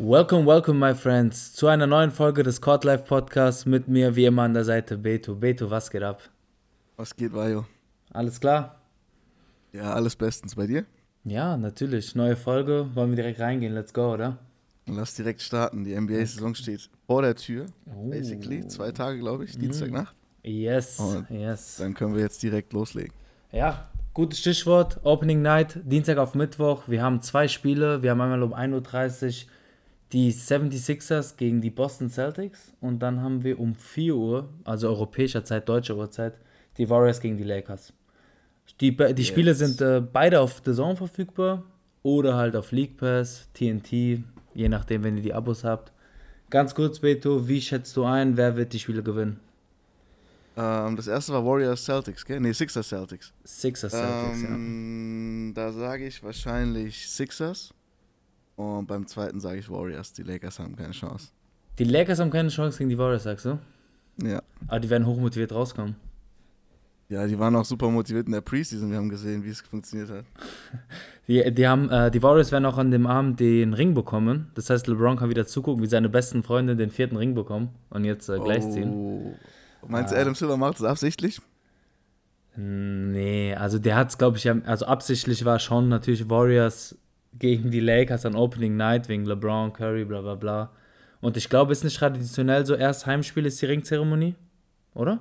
Welcome, welcome, my friends, zu einer neuen Folge des Court Life Podcasts mit mir wie immer an der Seite Beto. Beto, was geht ab? Was geht, Vajo? Alles klar? Ja, alles bestens bei dir. Ja, natürlich. Neue Folge. Wollen wir direkt reingehen? Let's go, oder? Lass direkt starten. Die NBA-Saison steht vor der Tür. Oh. Basically. Zwei Tage, glaube ich. Dienstagnacht. Yes, Und yes. Dann können wir jetzt direkt loslegen. Ja, gutes Stichwort. Opening Night, Dienstag auf Mittwoch. Wir haben zwei Spiele. Wir haben einmal um 1.30 Uhr die 76ers gegen die Boston Celtics. Und dann haben wir um 4 Uhr, also europäischer Zeit, deutscher Uhrzeit, die Warriors gegen die Lakers. Die, die Spiele Yes. sind äh, beide auf The Zone verfügbar oder halt auf League Pass, TNT, je nachdem, wenn ihr die Abos habt. Ganz kurz, Beto, wie schätzt du ein, wer wird die Spiele gewinnen? Ähm, das erste war Warriors Celtics, gell? Nee, Sixers Celtics. Sixers Celtics, ja. ähm, Da sage ich wahrscheinlich Sixers. Und beim zweiten sage ich Warriors. Die Lakers haben keine Chance. Die Lakers haben keine Chance gegen die Warriors, sagst du? Ja. Aber die werden hochmotiviert rauskommen. Ja, die waren auch super motiviert in der Preseason. Wir haben gesehen, wie es funktioniert hat. Die, die, haben, äh, die Warriors werden auch an dem Abend den Ring bekommen. Das heißt, LeBron kann wieder zugucken, wie seine besten Freunde den vierten Ring bekommen und jetzt äh, gleichziehen. Oh. Meinst du. Adam Silver macht es absichtlich? Nee, also der hat es, glaube ich, also absichtlich war schon natürlich Warriors gegen die Lakers an Opening Night wegen LeBron, Curry, bla bla bla. Und ich glaube, es ist nicht traditionell so, erst Heimspiel ist die Ringzeremonie, oder?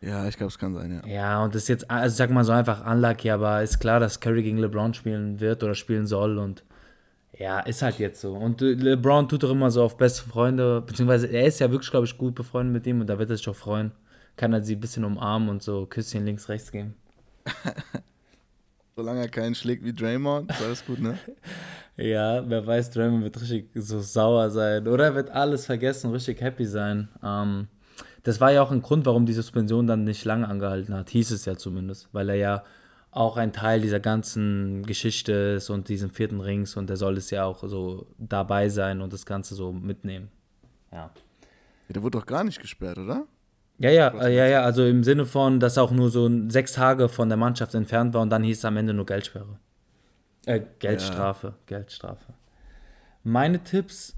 Ja, ich glaube, es kann sein, ja. Ja, und das ist jetzt, also sag mal so einfach unlucky, aber ist klar, dass Curry gegen LeBron spielen wird oder spielen soll und ja, ist halt jetzt so. Und äh, LeBron tut doch immer so auf beste Freunde, beziehungsweise er ist ja wirklich, glaube ich, gut befreundet mit ihm und da wird er sich auch freuen. Kann er sie ein bisschen umarmen und so Küsschen links, rechts geben. Solange er keinen schlägt wie Draymond, ist alles gut, ne? Ja, wer weiß, Draymond wird richtig so sauer sein oder er wird alles vergessen und richtig happy sein. Ähm, das war ja auch ein Grund, warum die Suspension dann nicht lange angehalten hat, hieß es ja zumindest, weil er ja auch ein Teil dieser ganzen Geschichte ist und diesen vierten Rings und er soll es ja auch so dabei sein und das Ganze so mitnehmen. Ja. Ja, der wurde doch gar nicht gesperrt, oder? Ja, ja, äh, ja, ja, also im Sinne von, dass er auch nur so sechs Tage von der Mannschaft entfernt war und dann hieß es am Ende nur Geldsperre. Äh, Geldstrafe, Geldstrafe. Meine Tipps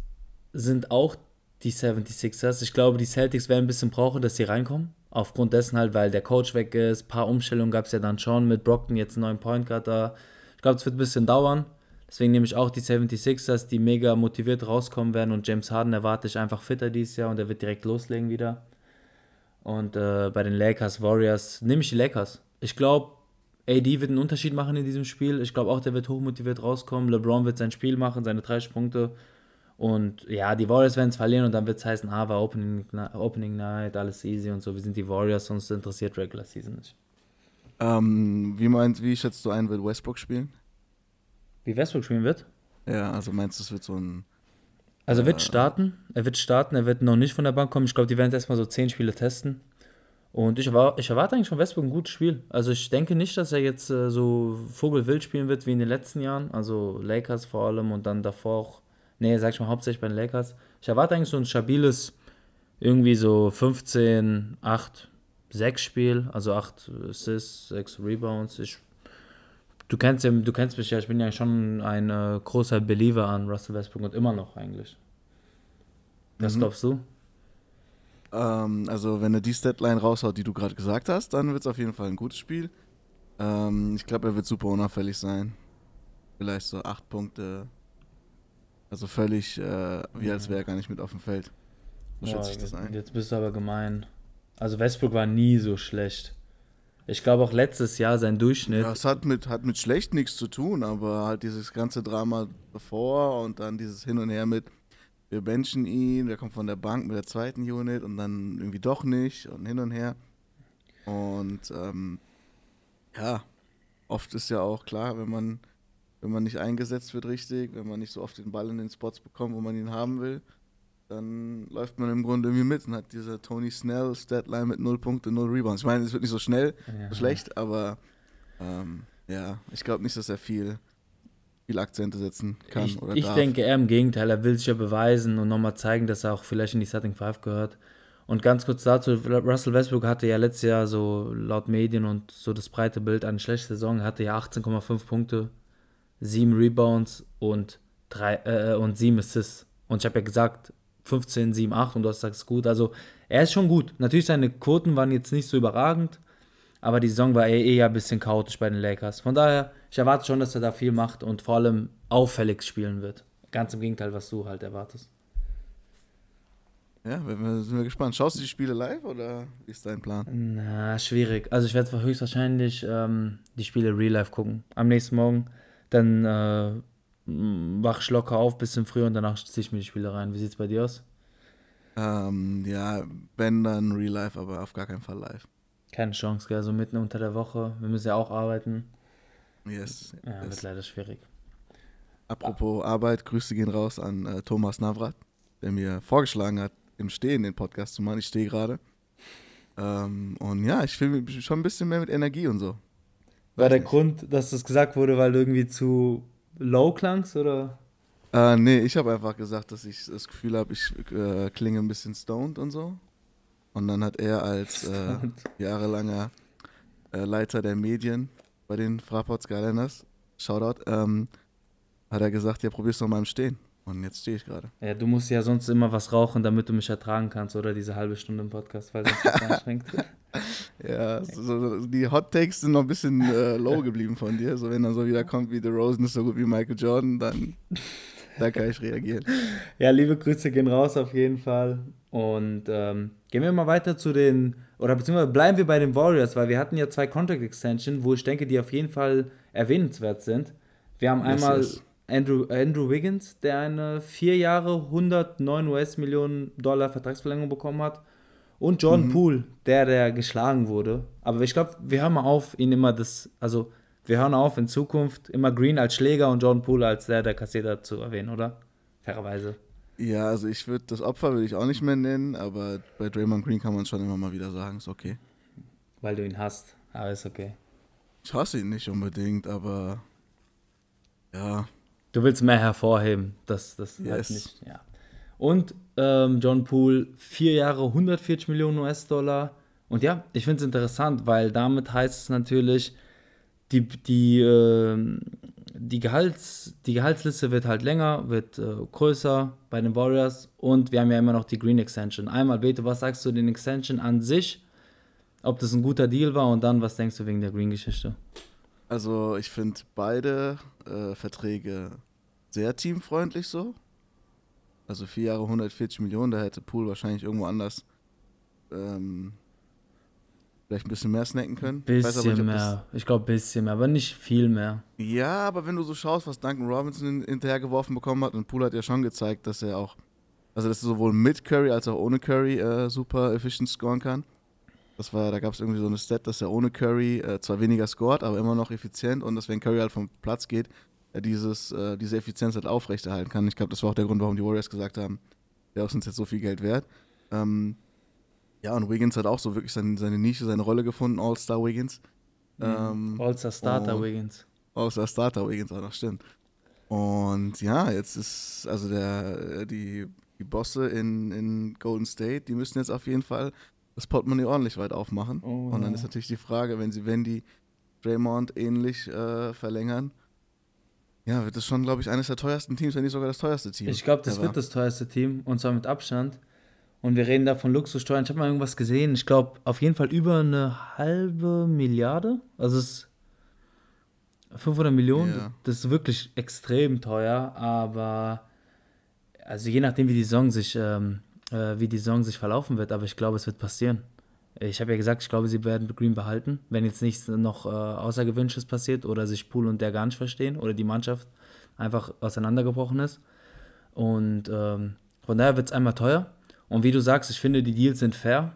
sind auch die 76ers. Ich glaube, die Celtics werden ein bisschen brauchen, dass sie reinkommen. Aufgrund dessen halt, weil der Coach weg ist. Ein paar Umstellungen gab es ja dann schon mit Brockton, jetzt einen neuen Point Guard da. Ich glaube, es wird ein bisschen dauern. Deswegen nehme ich auch die 76ers, die mega motiviert rauskommen werden. Und James Harden erwarte ich einfach fitter dieses Jahr und er wird direkt loslegen wieder. Und äh, bei den Lakers, Warriors, nehme ich die Lakers. Ich glaube, AD wird einen Unterschied machen in diesem Spiel. Ich glaube auch, der wird hochmotiviert rauskommen. LeBron wird sein Spiel machen, seine 30 Punkte. Und ja, die Warriors werden es verlieren und dann wird es heißen, ah, war Opening, Opening Night, alles easy und so. Wir sind die Warriors, sonst interessiert Regular Season nicht. Ähm, wie meinst, wie schätzt du ein, wird Westbrook spielen? Wie Westbrook spielen wird? Ja, also meinst du, es wird so ein. Also er wird starten, er wird starten, er wird noch nicht von der Bank kommen. Ich glaube, die werden jetzt erstmal so 10 Spiele testen. Und ich, erwar- ich erwarte eigentlich von Westbrook ein gutes Spiel. Also ich denke nicht, dass er jetzt äh, so Vogelwild spielen wird wie in den letzten Jahren. Also Lakers vor allem und dann davor auch. Nee, sag ich mal hauptsächlich bei den Lakers. Ich erwarte eigentlich so ein stabiles, irgendwie so 15, 8, 6 Spiel. Also 8 Assists, 6 Rebounds. Ich, du, kennst ja, du kennst mich ja, ich bin ja schon ein äh, großer Believer an Russell Westbrook und immer noch eigentlich. Was Mhm. glaubst du? Ähm, also, wenn er die Statline raushaut, die du gerade gesagt hast, dann wird es auf jeden Fall ein gutes Spiel. Ähm, ich glaube, er wird super unauffällig sein. Vielleicht so acht Punkte. Also völlig, äh, wie als wäre er gar nicht mit auf dem Feld. So schätze ich das ein. Jetzt bist du aber gemein. Also Westbrook war nie so schlecht. Ich glaube auch letztes Jahr sein Durchschnitt. Ja, es hat mit, hat mit schlecht nichts zu tun, aber halt dieses ganze Drama davor und dann dieses Hin und Her mit, wir benchen ihn, der kommt von der Bank mit der zweiten Unit und dann irgendwie doch nicht und hin und her. Und ähm, ja, oft ist ja auch klar, wenn man, wenn man nicht eingesetzt wird richtig, wenn man nicht so oft den Ball in den Spots bekommt, wo man ihn haben will, dann läuft man im Grunde irgendwie mit und hat diese Tony Snell Statline mit 0 Punkte, 0 Rebounds. Ich meine, es wird nicht so schnell, Ja. so schlecht, aber ähm, ja, ich glaube nicht, dass er viel, viel Akzente setzen kann Ich, oder ich darf. denke eher im Gegenteil, er will sich ja beweisen und nochmal zeigen, dass er auch vielleicht in die Starting Five gehört. Und ganz kurz dazu, Russell Westbrook hatte ja letztes Jahr so laut Medien und so das breite Bild eine schlechte Saison. Er hatte ja 18,5 Punkte, 7 Rebounds und, drei, äh, und 7 Assists. Und ich habe ja gesagt, 15, 7, 8 und du hast gesagt, es ist gut. Also er ist schon gut. Natürlich seine Quoten waren jetzt nicht so überragend, aber die Saison war eh eher ein bisschen chaotisch bei den Lakers. Von daher, ich erwarte schon, dass er da viel macht und vor allem auffällig spielen wird. Ganz im Gegenteil, was du halt erwartest. Ja, sind wir gespannt. Schaust du die Spiele live oder wie ist dein Plan? Na, schwierig. Also ich werde höchstwahrscheinlich ähm, die Spiele Real Life gucken. Am nächsten Morgen. Dann äh, wach ich locker auf, bisschen früher und danach ziehe ich mir die Spiele rein. Wie sieht's bei dir aus? Ähm, ja, wenn dann Real Life, aber auf gar keinen Fall live. Keine Chance, gell? So mitten unter der Woche. Wir müssen ja auch arbeiten. Yes. Ja, wird yes. leider schwierig. Apropos Arbeit, Grüße gehen raus an äh, Thomas Navrat, der mir vorgeschlagen hat, im Stehen den Podcast zu machen. Ich stehe gerade. Ähm, und ja, ich fühle mich schon ein bisschen mehr mit Energie und so. War der. Grund, dass das gesagt wurde, weil du irgendwie zu low klangst, oder? Äh, nee, ich habe einfach gesagt, dass ich das Gefühl habe, ich äh, klinge ein bisschen stoned und so. Und dann hat er als äh, jahrelanger äh, Leiter der Medien bei den Fraport Skyliners, Shoutout, ähm, hat er gesagt, ja, probier's doch mal im Stehen. Und jetzt stehe ich gerade. Ja, du musst ja sonst immer was rauchen, damit du mich ertragen kannst, oder diese halbe Stunde im Podcast, weil sonst wird's anstrengend. Ja, so, so, die Hot Takes sind noch ein bisschen äh, low geblieben von dir. So, wenn dann so wieder kommt, wie The Rosen ist so gut wie Michael Jordan, dann da kann ich reagieren. Ja, liebe Grüße gehen raus auf jeden Fall. Und ähm, gehen wir mal weiter zu den, oder beziehungsweise bleiben wir bei den Warriors, weil wir hatten ja zwei Contract Extension, wo ich denke, die auf jeden Fall erwähnenswert sind. Wir haben Yes, einmal yes. Andrew, Andrew Wiggins, der eine vier Jahre 109 US-Millionen Dollar Vertragsverlängerung bekommen hat. Und Jordan Poole, der, der geschlagen wurde. Aber ich glaube, wir hören mal auf, ihn immer das, also wir hören auf, in Zukunft immer Green als Schläger und Jordan Poole als der, der kassiert hat, zu erwähnen, oder? Fairerweise. Ja, also ich würde das Opfer würde ich auch nicht mehr nennen, aber bei Draymond Green kann man schon immer mal wieder sagen, ist okay. Weil du ihn hast. Aber ist okay. Ich hasse ihn nicht unbedingt, aber ja, Du willst mehr hervorheben. Das, das halt Yes. nicht. Ja. Und ähm, John Poole, vier Jahre, 140 Millionen US-Dollar. Und ja, ich finde es interessant, weil damit heißt es natürlich, die, die, ähm, die, Gehalts, die Gehaltsliste wird halt länger, wird äh, größer bei den Warriors. Und wir haben ja immer noch die Green Extension. Einmal, Bete, was sagst du den Extension an sich? Ob das ein guter Deal war und dann, was denkst du wegen der Green-Geschichte? Also ich finde beide äh, Verträge sehr teamfreundlich so. Also vier Jahre 140 Millionen, da hätte Pool wahrscheinlich irgendwo anders ähm, vielleicht ein bisschen mehr snacken können. Ich Bisschen nicht, ob das- mehr. Ich glaube, bisschen mehr, aber nicht viel mehr. Ja, aber wenn du so schaust, was Duncan Robinson hin- hinterhergeworfen bekommen hat, und Poole hat ja schon gezeigt, dass er auch, also dass er sowohl mit Curry als auch ohne Curry äh, super efficient scoren kann. Das war, da gab es irgendwie so eine Stat, dass er ohne Curry äh, zwar weniger scored, aber immer noch effizient und dass wenn Curry halt vom Platz geht, er dieses, äh, diese Effizienz halt aufrechterhalten kann. Ich glaube, das war auch der Grund, warum die Warriors gesagt haben, der ist uns jetzt so viel Geld wert. Ähm, ja, und Wiggins hat auch so wirklich seine, seine Nische, seine Rolle gefunden, All-Star Wiggins. Ähm, All-Star Starter Wiggins. Außer Starter Wiggins auch noch, stimmt. Und ja, jetzt ist, also der, die, die Bosse in, in Golden State, die müssen jetzt auf jeden Fall das Portemonnaie ordentlich weit aufmachen. Oh, Und dann ja. ist natürlich die Frage, wenn sie, wenn die Draymond ähnlich äh, verlängern, ja, wird es schon, glaube ich, eines der teuersten Teams, wenn nicht sogar das teuerste Team. Ich glaube, das ever. wird das teuerste Team und zwar mit Abstand. Und wir reden da von Luxussteuern. Ich habe mal irgendwas gesehen. Ich glaube, auf jeden Fall über eine halbe Milliarde. Also es ist 500 Millionen. Ja. Das ist wirklich extrem teuer. Aber also je nachdem, wie die Saison sich, ähm, äh, wie die Saison sich verlaufen wird. Aber ich glaube, es wird passieren. Ich habe ja gesagt, ich glaube, sie werden Green behalten, wenn jetzt nichts noch äh, Außergewöhnliches passiert oder sich Pool und der gar nicht verstehen oder die Mannschaft einfach auseinandergebrochen ist. Und ähm, von daher wird es einmal teuer. Und wie du sagst, ich finde, die Deals sind fair.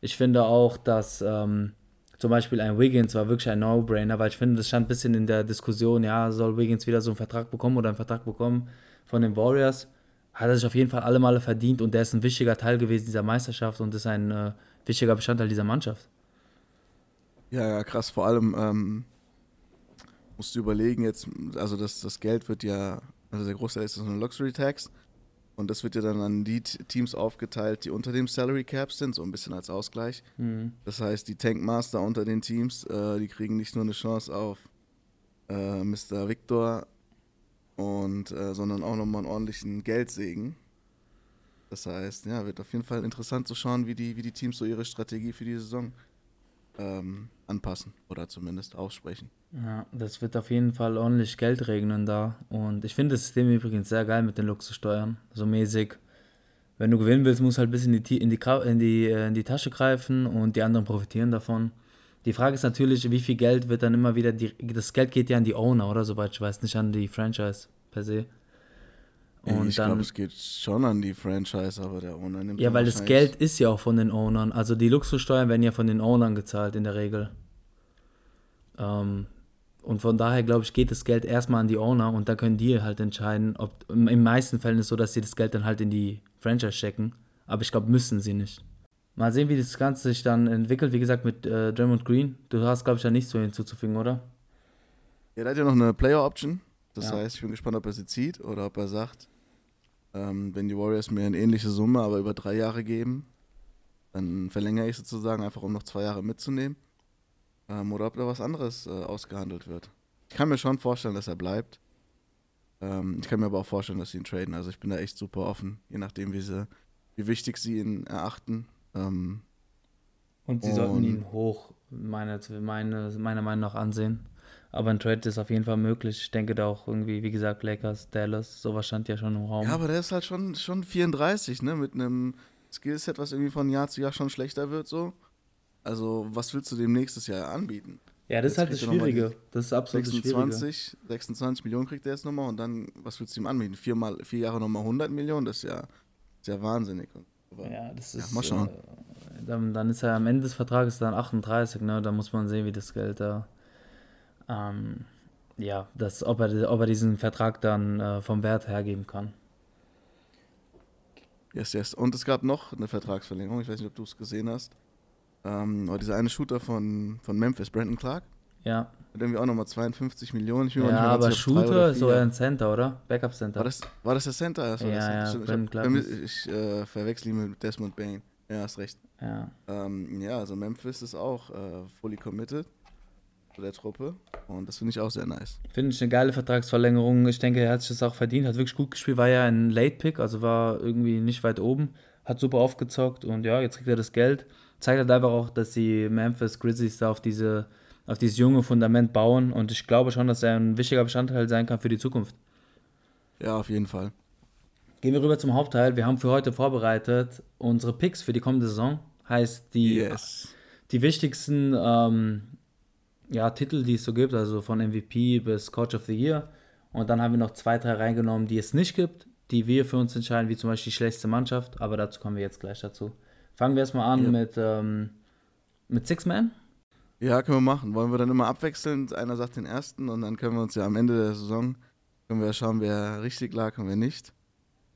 Ich finde auch, dass ähm, zum Beispiel ein Wiggins war wirklich ein No-Brainer, weil ich finde, das stand ein bisschen in der Diskussion, ja, soll Wiggins wieder so einen Vertrag bekommen oder einen Vertrag bekommen von den Warriors. Hat er sich auf jeden Fall alle Male verdient und der ist ein wichtiger Teil gewesen dieser Meisterschaft und ist ein äh, wichtiger Bestandteil dieser Mannschaft. Ja, ja, krass. Vor allem, ähm, musst du überlegen jetzt, also das, das Geld wird ja, also der Großteil ist so eine Luxury Tax und das wird ja dann an die Teams aufgeteilt, die unter dem Salary Cap sind, so ein bisschen als Ausgleich. Mhm. Das heißt, die Tankmaster unter den Teams, äh, die kriegen nicht nur eine Chance auf äh, Mr. Victor und äh, sondern auch nochmal einen ordentlichen Geldsegen. Das heißt, ja, wird auf jeden Fall interessant zu schauen, wie die, wie die Teams so ihre Strategie für die Saison ähm, anpassen oder zumindest aussprechen. Ja, das wird auf jeden Fall ordentlich Geld regnen da. Und ich finde das System übrigens sehr geil mit den Luxussteuern. So mäßig. Wenn du gewinnen willst, musst du halt ein bisschen in die, in die, in die, äh, in die Tasche greifen und die anderen profitieren davon. Die Frage ist natürlich, wie viel Geld wird dann immer wieder, die, das Geld geht ja an die Owner, oder? Soweit ich weiß, nicht an die Franchise per se. Und ich glaube, es geht schon an die Franchise, aber der Owner nimmt ja, weil das Geld ist ja auch von den Ownern. Also die Luxussteuern werden ja von den Ownern gezahlt in der Regel. Ähm, und von daher, glaube ich, geht das Geld erstmal an die Owner und da können die halt entscheiden, ob in meisten Fällen ist es so, dass sie das Geld dann halt in die Franchise checken. Aber ich glaube, müssen sie nicht. Mal sehen, wie das Ganze sich dann entwickelt. Wie gesagt, mit äh, Draymond Green. Du hast, glaube ich, da nichts so hinzuzufügen, oder? Ja, der hat ja noch eine Player-Option. Das Ja. heißt, ich bin gespannt, ob er sie zieht oder ob er sagt, ähm, wenn die Warriors mir eine ähnliche Summe, aber über drei Jahre geben, dann verlängere ich sozusagen einfach, um noch zwei Jahre mitzunehmen. Ähm, oder ob da was anderes äh, ausgehandelt wird. Ich kann mir schon vorstellen, dass er bleibt. Ähm, ich kann mir aber auch vorstellen, dass sie ihn traden. Also ich bin da echt super offen, je nachdem, wie, sie, wie wichtig sie ihn erachten. Ähm, Und sie Und- sollten ihn hoch, meine, meine, meiner Meinung nach, ansehen. Aber ein Trade ist auf jeden Fall möglich. Ich denke da auch irgendwie, wie gesagt, Lakers, Dallas, sowas stand ja schon im Raum. Ja, aber der ist halt schon, schon 34, ne? Mit einem Skillset, was irgendwie von Jahr zu Jahr schon schlechter wird, so. Also, was willst du dem nächstes Jahr anbieten? Ja, das ist Jetzt halt das er Schwierige. Das ist absolut das Schwierige. 26, 26 Millionen kriegt er jetzt nochmal und dann, was willst du ihm anbieten? Viermal, vier Jahre nochmal 100 Millionen? Das ist ja, das ist ja wahnsinnig. Aber Ja, das Ja, ist. mal schauen. Äh, dann, dann ist er am Ende des Vertrages dann 38, ne? Da muss man sehen, wie das Geld da. Ähm, ja, das, ob, er, ob er diesen Vertrag dann äh, vom Wert hergeben kann. Yes, yes. Und es gab noch eine Vertragsverlängerung, ich weiß nicht, ob du es gesehen hast. Ähm, aber dieser eine Shooter von, von Memphis, Brandon Clark, Ja, hat irgendwie auch nochmal 52 Millionen. Ich bin ja aber sicher, Shooter ist ein Center, oder? Backup Center. War das, war das der Center? Das war Ja, Center. ja, Stimmt, Brandon ich, hab, ist- ich äh, verwechsel ihn mit Desmond Bain. Ja, hast recht. ja. Ähm, ja, also Memphis ist auch äh, fully committed zu der Truppe und das finde ich auch sehr nice. Finde ich eine geile Vertragsverlängerung. Ich denke, er hat sich das auch verdient, hat wirklich gut gespielt, war ja ein Late Pick, also war irgendwie nicht weit oben, hat super aufgezockt und ja, jetzt kriegt er das Geld. Zeigt halt einfach auch, dass die Memphis Grizzlies da auf diese auf dieses junge Fundament bauen und ich glaube schon, dass er ein wichtiger Bestandteil sein kann für die Zukunft. Ja, auf jeden Fall. Gehen wir rüber zum Hauptteil. Wir haben für heute vorbereitet unsere Picks für die kommende Saison. Heißt die Yes. die wichtigsten ähm, ja, Titel, die es so gibt, also von MVP bis Coach of the Year. Und dann haben wir noch zwei, drei reingenommen, die es nicht gibt, die wir für uns entscheiden, wie zum Beispiel die schlechteste Mannschaft. Aber dazu kommen wir jetzt gleich dazu. Fangen wir erstmal an Ja. mit, ähm, mit Six Man. Ja, können wir machen. Wollen wir dann immer abwechselnd? Einer sagt den ersten und dann können wir uns ja am Ende der Saison können wir schauen, wer richtig lag und wer nicht.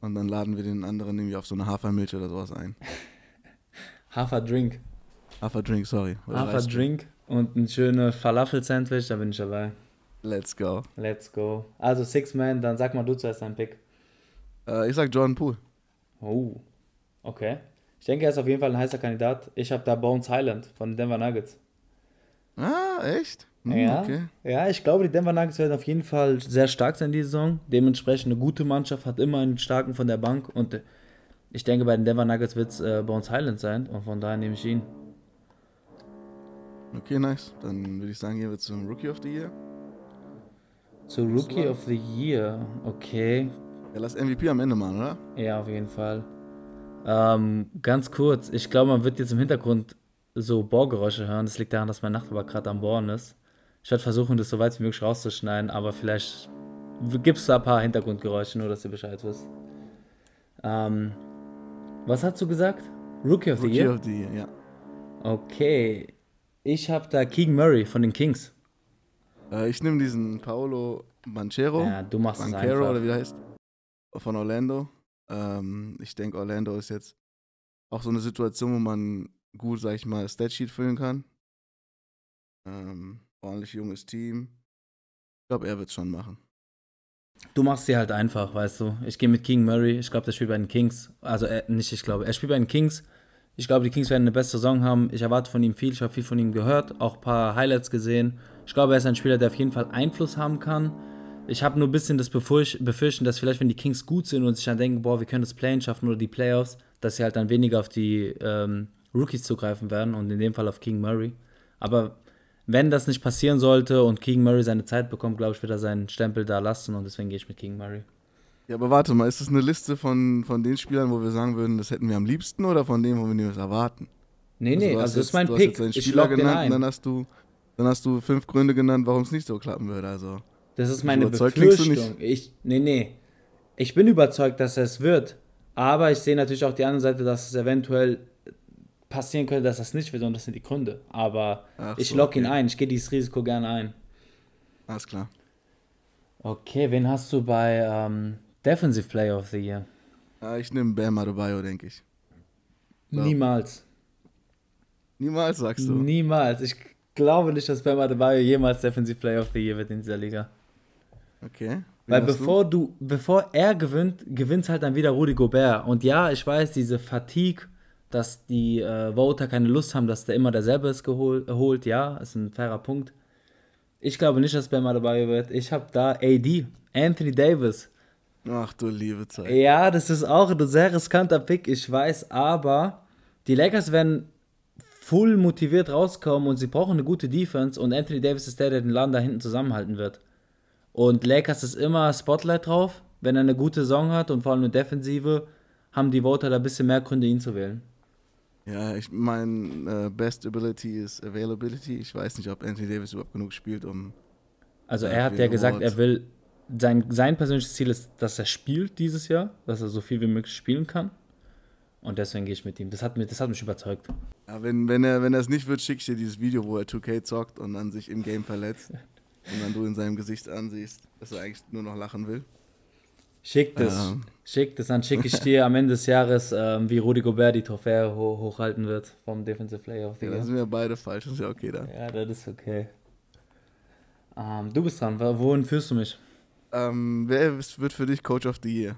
Und dann laden wir den anderen irgendwie auf so eine Hafermilch oder sowas ein. Haferdrink. Haferdrink, sorry. Haferdrink und ein schönes Falafel-Sandwich, da bin ich dabei. Let's go. Let's go. Also Six Man, dann sag mal du zuerst deinen Pick. Äh, ich sag Jordan Poole. Oh, okay. Ich denke, er ist auf jeden Fall ein heißer Kandidat. Ich habe da Bones Highland von den Denver Nuggets. Ah, echt? Hm, ja, Okay. ja, ich glaube, die Denver Nuggets werden auf jeden Fall sehr stark sein diese Saison. Dementsprechend eine gute Mannschaft, hat immer einen starken von der Bank. Und äh, ich denke, bei den Denver Nuggets wird es äh, Bones Highland sein. Und von daher nehme ich ihn. Okay, nice. Dann würde ich sagen, gehen wir zum Rookie of the Year. Zu Rookie of the Year. Okay. Ja, lass MVP am Ende machen, oder? Ja, auf jeden Fall. Ähm, ganz kurz, ich glaube, man wird jetzt im Hintergrund so Bohrgeräusche hören. Das liegt daran, dass mein Nachbar gerade am Bohren ist. Ich werde versuchen, das so weit wie möglich rauszuschneiden, aber vielleicht gibt es da ein paar Hintergrundgeräusche, nur dass ihr Bescheid wisst. Ähm, was hast du gesagt? Rookie of the Rookie Year? of the Year, ja. Okay. Ich habe da Keegan Murray von den Kings. Äh, ich nehme diesen Paolo Banchero. Ja, du machst es Banchero einfach. oder wie der heißt. Von Orlando. Ähm, ich denke, Orlando ist jetzt auch so eine Situation, wo man gut, sag ich mal, Statsheet füllen kann. Ähm, ordentlich junges Team. Ich glaube, er wird es schon machen. Du machst sie halt einfach, weißt du. Ich gehe mit King Murray. Ich glaube, der spielt bei den Kings. Also äh, nicht, ich glaube. Er spielt bei den Kings. Ich glaube, die Kings werden eine beste Saison haben. Ich erwarte von ihm viel. Ich habe viel von ihm gehört, auch ein paar Highlights gesehen. Ich glaube, er ist ein Spieler, der auf jeden Fall Einfluss haben kann. Ich habe nur ein bisschen das Befürchten, dass vielleicht, wenn die Kings gut sind und sich dann denken, boah, wir können das Play schaffen oder die Playoffs, dass sie halt dann weniger auf die ähm, Rookies zugreifen werden und in dem Fall auf King Murray. Aber wenn das nicht passieren sollte und King Murray seine Zeit bekommt, glaube ich, wird er seinen Stempel da lassen und deswegen gehe ich mit King Murray. Ja, aber warte mal, ist das eine Liste von, von den Spielern, wo wir sagen würden, das hätten wir am liebsten oder von denen, wo wir nichts erwarten? Nee, nee, du hast also das ist mein du hast Pick. jetzt einen Ich Spieler den genannt dann hast du, dann hast du fünf Gründe genannt, warum es nicht so klappen würde. Also Das ist meine Befürchtung. Ich, nee, nee. Ich bin überzeugt, dass es wird. Aber ich sehe natürlich auch die andere Seite, dass es eventuell passieren könnte, dass das nicht wird und das sind die Gründe. Aber Ach ich so, lock ihn okay. ein. Ich gehe dieses Risiko gerne ein. alles klar. Okay, wen hast du bei ähm, Defensive Player of the Year? Ja, ich nehme Bam Adebayo, denke ich. Ja. Niemals. Niemals sagst du. Niemals. Ich glaube nicht, dass Bam Adebayo jemals Defensive Player of the Year wird in dieser Liga. Okay. Weil bevor du, bevor er gewinnt, gewinnt halt dann wieder Rudi Gobert. Und ja, ich weiß, diese Fatigue, dass die äh, Voter keine Lust haben, dass der immer derselbe ist gehol holt, ja, ist ein fairer Punkt. Ich glaube nicht, dass Bam dabei wird. Ich habe da AD, Anthony Davis. Ach du liebe Zeit. Ja, das ist auch ein sehr riskanter Pick, ich weiß, aber die Lakers werden full motiviert rauskommen und sie brauchen eine gute Defense und Anthony Davis ist der, der den Laden da hinten zusammenhalten wird. Und Lakers ist immer Spotlight drauf, wenn er eine gute Saison hat und vor allem eine Defensive, haben die Voter da ein bisschen mehr Gründe, ihn zu wählen. Ja, ich mein äh, Best Ability ist Availability. Ich weiß nicht, ob Anthony Davis überhaupt genug spielt, um. Also Ja, er hat ja gesagt, Award. er will, sein, sein persönliches Ziel ist, dass er spielt dieses Jahr, dass er so viel wie möglich spielen kann. Und deswegen gehe ich mit ihm. Das hat, mir, das hat mich überzeugt. Ja, wenn, wenn er wenn es nicht wird, schick ich dir dieses Video, wo er 2K zockt und dann sich im Game verletzt. und dann du in seinem Gesicht ansiehst, dass er eigentlich nur noch lachen will. Schick das. Ja. Schick das, dann schicke ich dir am Ende des Jahres, ähm, wie Rudi Gobert die Trophäe ho hochhalten wird vom Defensive Player of the Ja, da Year. sind wir beide falsch, das ist ja okay da. Ja, das ist okay. Ähm, du bist dran. Wo- Wohin führst du mich? Ähm, wer wird für dich Coach of the Year?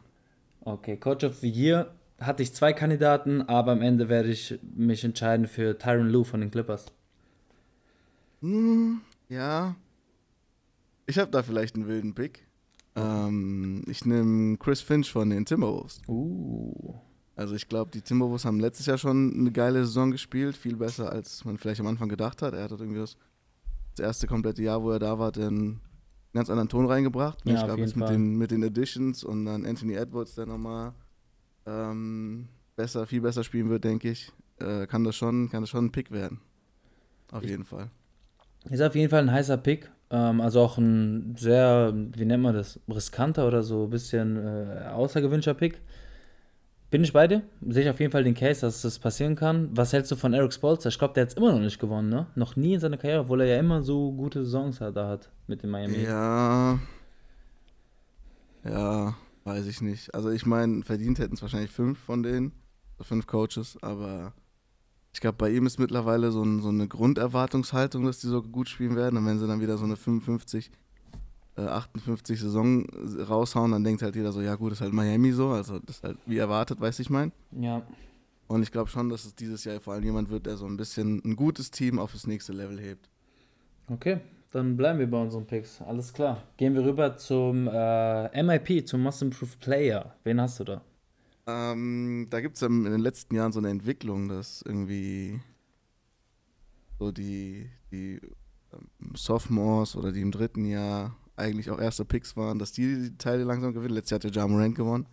Okay, Coach of the Year hatte ich zwei Kandidaten, aber am Ende werde ich mich entscheiden für Tyron Lue von den Clippers. Hm, ja. Ich habe da vielleicht einen wilden Pick. Ähm, ich nehme Chris Finch von den Timberwolves. Uh. Also ich glaube, die Timberwolves haben letztes Jahr schon eine geile Saison gespielt, viel besser, als man vielleicht am Anfang gedacht hat. Er hat irgendwie das, das erste komplette Jahr, wo er da war, den ganz anderen Ton reingebracht. Ja, ich glaube, jetzt mit den, mit den Additions und dann Anthony Edwards, der nochmal ähm, besser, viel besser spielen wird, denke ich, äh, kann, das schon, kann das schon ein Pick werden. Auf Ich- jeden Fall. Ist auf jeden Fall ein heißer Pick. Ähm, also auch ein sehr, wie nennt man das, riskanter oder so ein bisschen äh, außergewöhnlicher Pick. Bin ich bei dir? Sehe ich auf jeden Fall den Case, dass das passieren kann. Was hältst du von Eric Spolster? Ich glaube, der hat es immer noch nicht gewonnen, ne? Noch nie in seiner Karriere, obwohl er ja immer so gute Saisons hat, da hat mit dem Miami. Ja. Ja, weiß ich nicht. Also ich meine, verdient hätten es wahrscheinlich fünf von denen, fünf Coaches, aber ich glaube, bei ihm ist mittlerweile so, ein, so eine Grunderwartungshaltung, dass die so gut spielen werden. Und wenn sie dann wieder so eine 55, äh, 58 Saison raushauen, dann denkt halt jeder so, ja gut, ist halt Miami so, also das ist halt wie erwartet, weiß ich mein. Ja. Und ich glaube schon, dass es dieses Jahr vor allem jemand wird, der so ein bisschen ein gutes Team auf das nächste Level hebt. Okay, dann bleiben wir bei unseren Picks. Alles klar. Gehen wir rüber zum äh, MIP, zum Most Improved Player. Wen hast du da? Ähm, da gibt es in den letzten Jahren so eine Entwicklung, dass irgendwie so die, die ähm, Sophomores oder die im dritten Jahr eigentlich auch erste Picks waren, dass die die Teile langsam gewinnen. Letztes Jahr hat der Ja Morant gewonnen.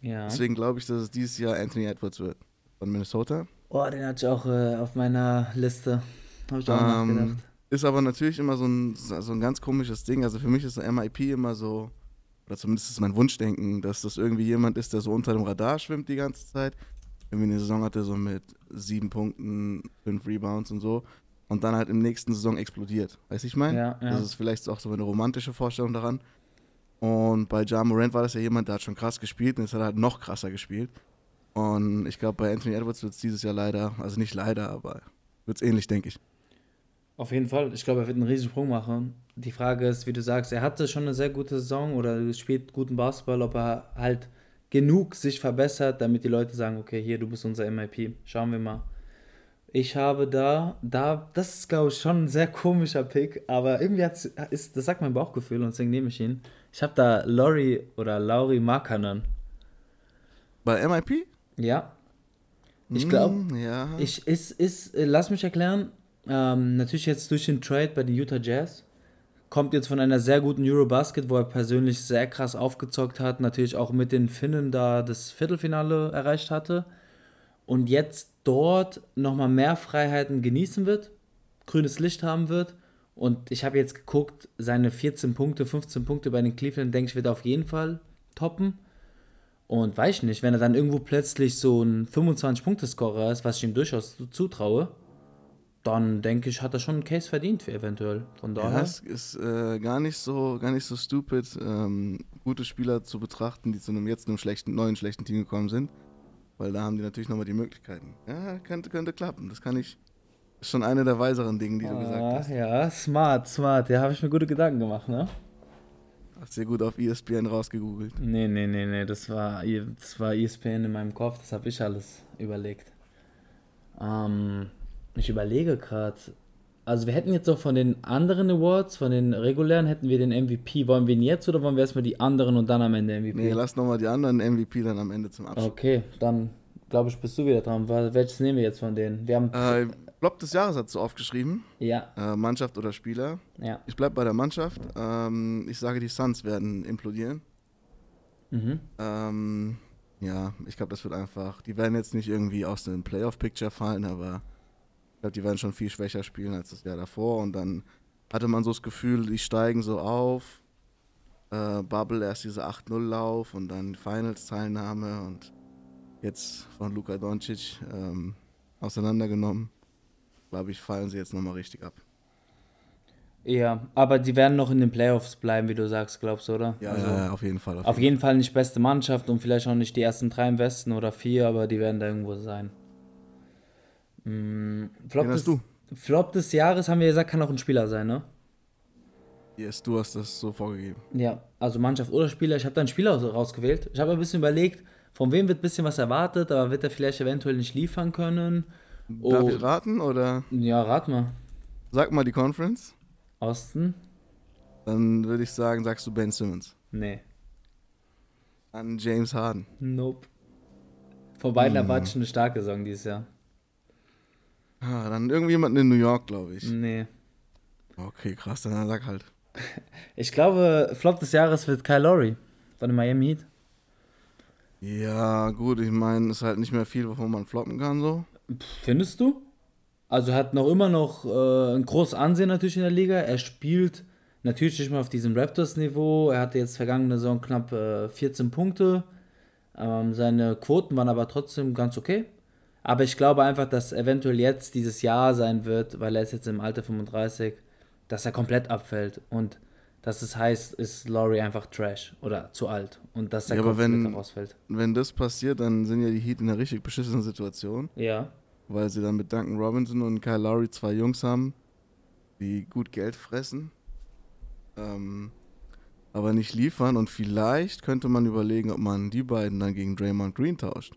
Ja. Deswegen glaube ich, dass es dieses Jahr Anthony Edwards wird von Minnesota. Oh, den hatte ich auch äh, auf meiner Liste. Habe ich auch Ähm, nachgedacht. Ist aber natürlich immer so ein, so ein ganz komisches Ding. Also für mich ist der MIP immer so, oder zumindest ist mein Wunschdenken, dass das irgendwie jemand ist, der so unter dem Radar schwimmt die ganze Zeit. Irgendwie eine Saison hat er so mit sieben Punkten, fünf Rebounds und so. Und dann halt im nächsten Saison explodiert. Weißt du, ich meine? Ja, ja. Das ist vielleicht auch so eine romantische Vorstellung daran. Und bei Ja Morant war das ja jemand, der hat schon krass gespielt und jetzt hat er halt noch krasser gespielt. Und ich glaube, bei Anthony Edwards wird es dieses Jahr leider, also nicht leider, aber wird es ähnlich, denke ich. Auf jeden Fall. Ich glaube, er wird einen riesen Sprung machen. Die Frage ist, wie du sagst, er hatte schon eine sehr gute Saison oder spielt guten Basketball, ob er halt genug sich verbessert, damit die Leute sagen, okay, hier, du bist unser MIP. Schauen wir mal. Ich habe da, da, das ist glaube ich schon ein sehr komischer Pick, aber irgendwie hat's, ist, das sagt mein Bauchgefühl und deswegen nehme ich ihn. Ich habe da Laurie oder Lauri Markkanen. Bei MIP? Ja. Ich glaube, Hm, ja. ich ist, ist, lass mich erklären, ähm, natürlich jetzt durch den Trade bei den Utah Jazz, kommt jetzt von einer sehr guten Eurobasket, wo er persönlich sehr krass aufgezockt hat, natürlich auch mit den Finnen da das Viertelfinale erreicht hatte. Und jetzt dort nochmal mehr Freiheiten genießen wird, grünes Licht haben wird. Und ich habe jetzt geguckt, seine 14 Punkte, 15 Punkte bei den Cleveland, denke ich, wird er auf jeden Fall toppen. Und weiß ich nicht, wenn er dann irgendwo plötzlich so ein 25-Punkte-Scorer ist, was ich ihm durchaus zutraue, dann denke ich, hat er schon einen Case verdient für eventuell. Von Ja, daher. es ist äh, gar nicht so, gar nicht so stupid, ähm, gute Spieler zu betrachten, die zu einem jetzt einem schlechten, neuen schlechten Team gekommen sind. Weil da haben die natürlich nochmal die Möglichkeiten. Ja, könnte, könnte klappen. Das kann ich. Ist schon eine der weiseren Dinge, die du gesagt Ah, hast. ja, smart, smart. Ja, habe ich mir gute Gedanken gemacht, ne? Hast sehr gut auf ESPN rausgegoogelt. Nee, nee, nee, nee, das war, das war ESPN in meinem Kopf, das habe ich alles überlegt. Ähm, ich überlege gerade. Also wir hätten jetzt so von den anderen Awards, von den regulären, hätten wir den MVP. Wollen wir ihn jetzt oder wollen wir erstmal die anderen und dann am Ende MVP? Nee, lass nochmal die anderen MVP dann am Ende zum Abschluss. Okay, dann glaube ich, bist du wieder dran. Welches nehmen wir jetzt von denen? Wir haben. Äh, Flop des Jahres hast du aufgeschrieben. ja, Äh, Mannschaft oder Spieler. ja. Ich bleib bei der Mannschaft. Ähm, ich sage, die Suns werden implodieren. Mhm. Ähm, ja, ich glaube, das wird einfach. Die werden jetzt nicht irgendwie aus dem Playoff-Picture fallen, aber glaube, die werden schon viel schwächer spielen als das Jahr davor. Und dann hatte man so das Gefühl, die steigen so auf. Äh, Bubble erst diese 8-0-Lauf und dann Finals-Teilnahme und jetzt von Luka Doncic ähm, auseinandergenommen. Glaube ich, fallen sie jetzt nochmal richtig ab. Ja, aber die werden noch in den Playoffs bleiben, wie du sagst, glaubst du, oder? Ja, also, ja, ja, auf jeden Fall. Auf jeden Fall nicht beste Mannschaft und vielleicht auch nicht die ersten drei im Westen oder vier, aber die werden da irgendwo sein. Mm, Flop, des? Flop des Jahres, haben wir gesagt, kann auch ein Spieler sein, ne? Yes, du hast das so vorgegeben. Ja, also Mannschaft oder Spieler. Ich habe da einen Spieler aus- rausgewählt. Ich habe ein bisschen überlegt, von wem wird ein bisschen was erwartet, aber wird er vielleicht eventuell nicht liefern können. Darf Oh. ich raten oder Ja, rat mal. sag mal die Conference? Osten? Dann würde ich sagen, sagst du Ben Simmons. Nee. An James Harden. Nope. Von beiden Hm. erwarte ich eine starke Saison dieses Jahr. Ah, dann irgendjemand in New York, glaube ich. Nee. Okay, krass, dann sag halt. Ich glaube, Flop des Jahres wird Kyle Lowry von den Miami Heat. Ja, gut, ich meine, ist halt nicht mehr viel, wovon man floppen kann, so. Findest du? Also hat noch immer noch äh, ein großes Ansehen natürlich in der Liga. Er spielt natürlich nicht mehr auf diesem Raptors-Niveau. Er hatte jetzt vergangene Saison knapp äh, 14 Punkte. Ähm, seine Quoten waren aber trotzdem ganz okay. Aber ich glaube einfach, dass eventuell jetzt dieses Jahr sein wird, weil er ist jetzt im Alter 35, dass er komplett abfällt. Und dass es heißt, ist Laurie einfach Trash oder zu alt. Und dass er Ja, komplett wenn- rausfällt. Wenn das passiert, dann sind ja die Heat in einer richtig beschissenen Situation, Ja. weil sie dann mit Duncan Robinson und Kyle Lowry zwei Jungs haben, die gut Geld fressen, ähm, aber nicht liefern. Und vielleicht könnte man überlegen, ob man die beiden dann gegen Draymond Green tauscht.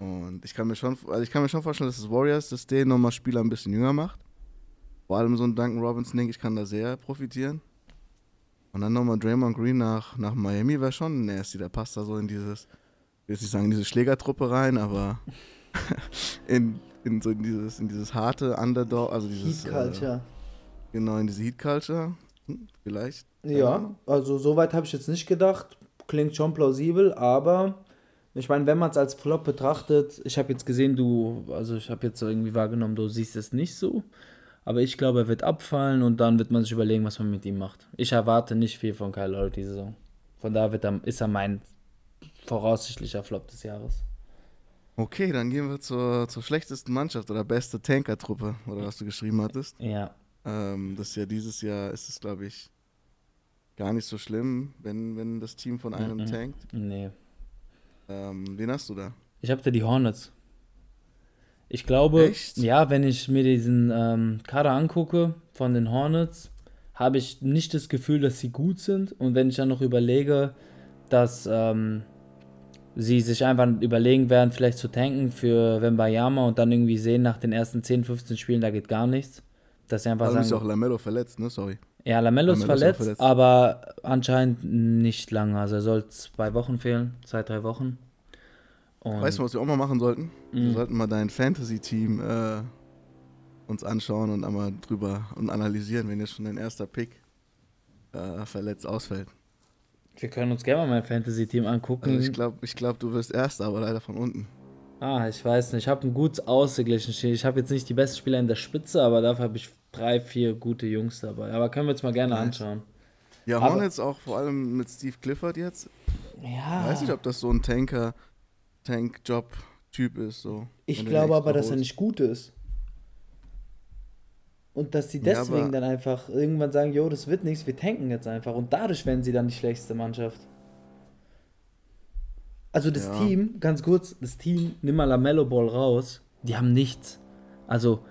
Und ich kann mir schon, also ich kann mir schon vorstellen, dass das Warriors-System nochmal Spieler ein bisschen jünger macht. Vor allem so ein Duncan Robinson, denke ich, kann da sehr profitieren. Und dann nochmal Draymond Green nach, nach Miami wäre schon nasty. Der passt da so in dieses, ich will jetzt nicht sagen, in diese Schlägertruppe rein, aber in, in so in dieses, in dieses harte Underdog, also dieses. Äh, genau, in diese Heat-Culture. Hm, vielleicht. Ja, also soweit habe ich jetzt nicht gedacht. Klingt schon plausibel, aber ich meine, wenn man es als Flop betrachtet, ich habe jetzt gesehen, du, also ich habe jetzt irgendwie wahrgenommen, du siehst es nicht so. Aber ich glaube, er wird abfallen und dann wird man sich überlegen, was man mit ihm macht. Ich erwarte nicht viel von Kyle Lowry diese Saison. Von daher wird er, ist er mein voraussichtlicher Flop des Jahres. Okay, dann gehen wir zur, zur schlechtesten Mannschaft oder beste Tanker-Truppe, oder was du geschrieben hattest. Ja. Ähm, das ist ja dieses Jahr ist es, glaube ich, gar nicht so schlimm, wenn, wenn das Team von einem Mhm. tankt. Nee. Ähm, wen hast du da? Ich habe da die Hornets. Ich glaube, Echt? ja, wenn ich mir diesen ähm, Kader angucke von den Hornets, habe ich nicht das Gefühl, dass sie gut sind. Und wenn ich dann noch überlege, dass ähm, sie sich einfach überlegen werden, vielleicht zu tanken für Wembayama und dann irgendwie sehen nach den ersten 10, 15 Spielen, da geht gar nichts. Dass sie einfach Also ist sagen, auch Lamello verletzt, ne? Sorry. Ja, Lamello ist verletzt, verletzt. aber anscheinend nicht lange. Also er soll zwei Wochen fehlen, zwei, drei Wochen. Und Weißt du, was wir auch mal machen sollten? Wir Mhm. sollten mal dein Fantasy-Team äh, uns anschauen und einmal drüber und analysieren, wenn jetzt schon dein erster Pick äh, verletzt ausfällt. wir können uns gerne mal mein Fantasy-Team angucken. Also ich glaube, ich glaub, du wirst Erster, aber leider von unten. Ah, ich weiß nicht. Ich habe ein gutes ausgeglichen. Ich habe jetzt nicht die besten Spieler in der Spitze, aber dafür habe ich drei, vier gute Jungs dabei. Aber können wir uns mal gerne Nice. anschauen. Ja, Aber- Hornets auch vor allem mit Steve Clifford jetzt. Ja. Weiß nicht, ob das so ein Tanker, Tank-Job-Typ ist. So, ich glaube aber, dass er nicht gut ist. Und dass sie Ja, deswegen aber- dann einfach irgendwann sagen, jo, das wird nichts, wir tanken jetzt einfach. Und dadurch werden sie dann die schlechteste Mannschaft. Also das Ja. Team, ganz kurz, das Team, nimm mal Lamello Ball raus, die haben nichts. Also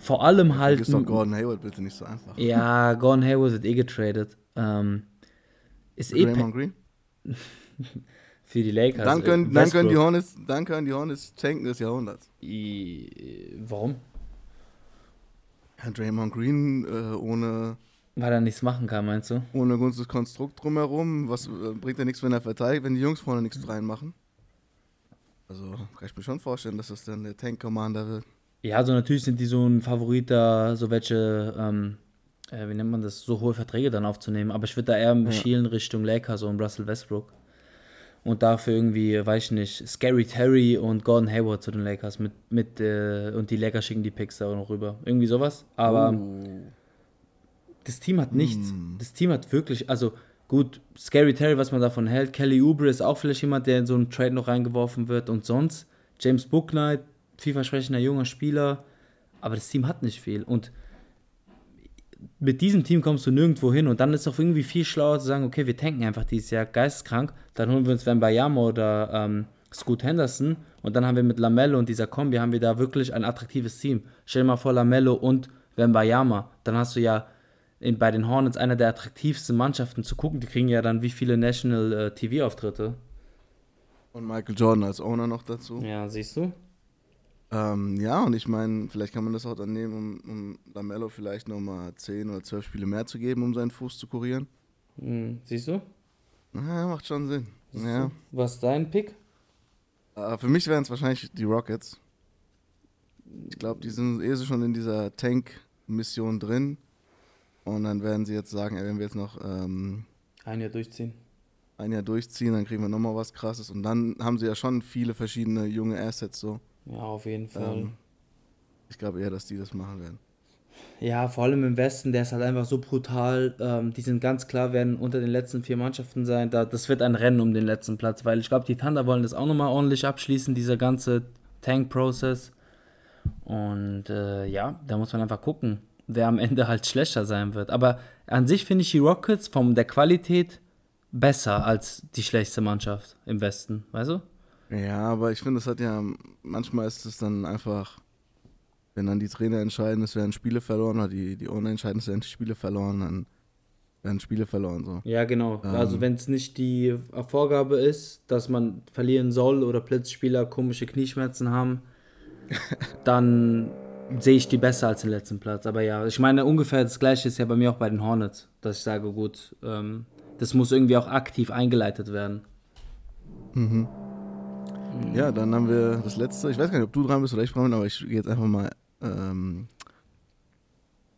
vor allem halt... Ist doch Gordon Hayward bitte nicht so einfach. Ja, Gordon Hayward wird eh getradet. Ähm, ist eh Draymond pe- Green? für die Lakers. Dann können, Äh, dann, können die. Hornets, dann können die Hornets tanken des Jahrhunderts. I- Warum? Draymond Green äh, ohne, Weil er nichts machen kann, meinst du? ohne gutes Konstrukt drumherum. Was äh, bringt ja nichts, wenn er verteidigt, wenn die Jungs vorne nichts reinmachen? Also kann ich mir schon vorstellen, dass das dann der Tank-Commander wird. Ja, also natürlich sind die so ein Favorit da, so welche, ähm, äh, wie nennt man das, so hohe Verträge dann aufzunehmen. Aber ich würde da eher schielen Richtung Lakers und Russell Westbrook. Und dafür irgendwie, weiß ich nicht, Scary Terry und Gordon Hayward zu den Lakers mit, mit äh, und die Lakers schicken die Picks da auch noch rüber. Irgendwie sowas. Aber das Team hat nichts. Das Team hat wirklich, also gut, Scary Terry, was man davon hält. Kelly Oubre ist auch vielleicht jemand, der in so einen Trade noch reingeworfen wird. Und sonst, James Booknight, vielversprechender junger Spieler. Aber das Team hat nicht viel. Und mit diesem Team kommst du nirgendwo hin. Und dann ist es auch irgendwie viel schlauer zu sagen, okay, wir tanken einfach dieses Jahr geisteskrank. Dann holen wir uns Wembayama oder ähm, Scoot Henderson. Und dann haben wir mit Lamello und dieser Kombi haben wir da wirklich ein attraktives Team. Stell dir mal vor, Lamello und Wembayama. Dann hast du ja in, bei den Hornets einer der attraktivsten Mannschaften zu gucken. Die kriegen ja dann wie viele National äh, TV-Auftritte. Und Michael Jordan als Owner noch dazu. Ja, siehst du? Ähm, ja, und ich meine, vielleicht kann man das auch dann nehmen, um, um Lamello vielleicht nochmal 10 oder 12 Spiele mehr zu geben, um seinen Fuß zu kurieren. Hm, siehst du? Ja, macht schon Sinn. Ja. Was ist dein Pick? Äh, für mich wären es wahrscheinlich die Rockets. Ich glaube, die sind eh so schon in dieser Tank-Mission drin. Und dann werden sie jetzt sagen, ey, wenn wir jetzt noch ähm, Ein Jahr durchziehen. ein Jahr durchziehen, dann kriegen wir nochmal was krasses. Und dann haben sie ja schon viele verschiedene junge Assets so. Ja, auf jeden Fall. Ähm, ich glaube eher, dass die das machen werden. Ja, vor allem im Westen, der ist halt einfach so brutal. Ähm, die sind ganz klar, werden unter den letzten vier Mannschaften sein. Da, das wird ein Rennen um den letzten Platz, weil ich glaube, die Thunder wollen das auch nochmal ordentlich abschließen, dieser ganze Tank-Prozess. Und äh, ja, da muss man einfach gucken, wer am Ende halt schlechter sein wird. Aber an sich finde ich die Rockets von der Qualität besser als die schlechteste Mannschaft im Westen, weißt du? Ja, aber ich finde, es hat ja, manchmal ist es dann einfach, wenn dann die Trainer entscheiden, es werden Spiele verloren, oder die, die Owner entscheiden, es werden Spiele verloren, dann werden Spiele verloren. So. Ja, genau. Ähm. also wenn es nicht die Vorgabe ist, dass man verlieren soll oder Blitzspieler komische Knieschmerzen haben, dann sehe ich die besser als den letzten Platz. Aber ja, ich meine, ungefähr das gleiche ist ja bei mir auch bei den Hornets, dass ich sage, gut, ähm, das muss irgendwie auch aktiv eingeleitet werden. Ja, dann haben wir das letzte. Ich weiß gar nicht, ob du dran bist oder ich dran bin, aber ich gehe jetzt einfach mal ähm,